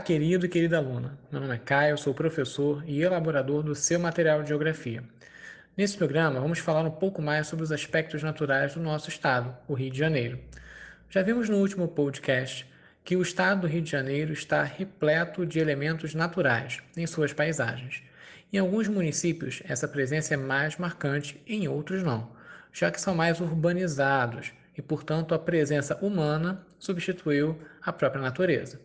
querido e querida aluna. Meu nome é Caio, sou professor e elaborador do seu material de geografia. Nesse programa, vamos falar um pouco mais sobre os aspectos naturais do nosso estado, o Rio de Janeiro. Já vimos no último podcast que o estado do Rio de Janeiro está repleto de elementos naturais em suas paisagens. Em alguns municípios, essa presença é mais marcante, em outros não, já que são mais urbanizados e, portanto, a presença humana substituiu a própria natureza.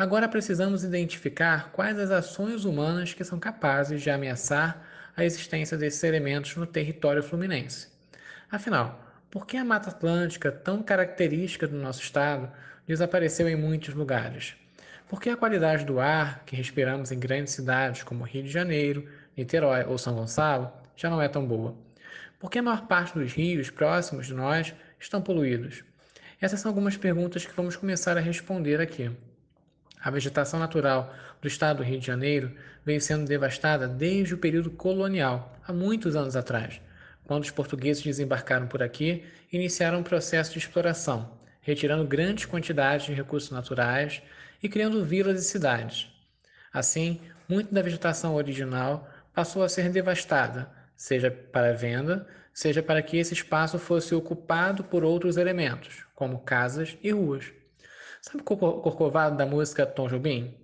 Agora precisamos identificar quais as ações humanas que são capazes de ameaçar a existência desses elementos no território fluminense. Afinal, por que a Mata Atlântica, tão característica do nosso estado, desapareceu em muitos lugares? Por que a qualidade do ar que respiramos em grandes cidades como Rio de Janeiro, Niterói ou São Gonçalo já não é tão boa? Por que a maior parte dos rios próximos de nós estão poluídos? Essas são algumas perguntas que vamos começar a responder aqui. A vegetação natural do estado do Rio de Janeiro vem sendo devastada desde o período colonial, há muitos anos atrás, quando os portugueses desembarcaram por aqui e iniciaram um processo de exploração, retirando grandes quantidades de recursos naturais e criando vilas e cidades. Assim, muito da vegetação original passou a ser devastada, seja para venda, seja para que esse espaço fosse ocupado por outros elementos, como casas e ruas. Sabe o Corcovado da música Tom Jobim?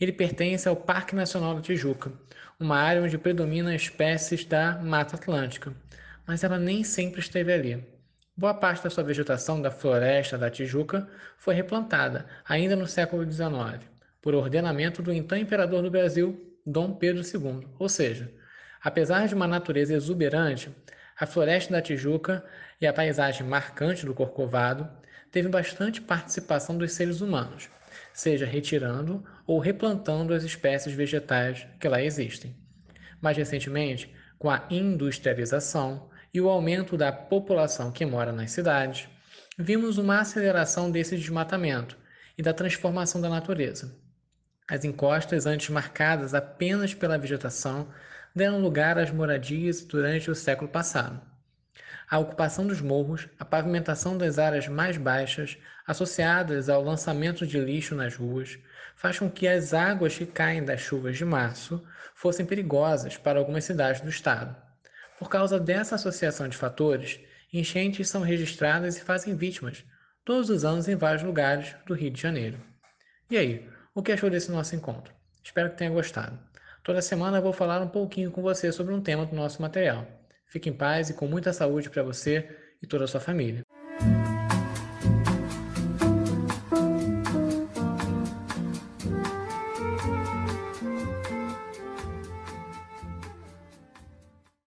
Ele pertence ao Parque Nacional da Tijuca, uma área onde predominam espécies da Mata Atlântica, mas ela nem sempre esteve ali. Boa parte da sua vegetação da floresta da Tijuca foi replantada, ainda no século XIX, por ordenamento do então imperador do Brasil, Dom Pedro II. Ou seja, apesar de uma natureza exuberante, a floresta da Tijuca e a paisagem marcante do Corcovado teve bastante participação dos seres humanos, seja retirando ou replantando as espécies vegetais que lá existem. Mais recentemente, com a industrialização e o aumento da população que mora nas cidades, vimos uma aceleração desse desmatamento e da transformação da natureza. As encostas, antes marcadas apenas pela vegetação, deram lugar às moradias durante o século passado a ocupação dos morros, a pavimentação das áreas mais baixas, associadas ao lançamento de lixo nas ruas, faz com que as águas que caem das chuvas de março fossem perigosas para algumas cidades do estado. Por causa dessa associação de fatores, enchentes são registradas e fazem vítimas todos os anos em vários lugares do Rio de Janeiro. E aí, o que achou desse nosso encontro? Espero que tenha gostado. Toda semana eu vou falar um pouquinho com você sobre um tema do nosso material. Fique em paz e com muita saúde para você e toda a sua família.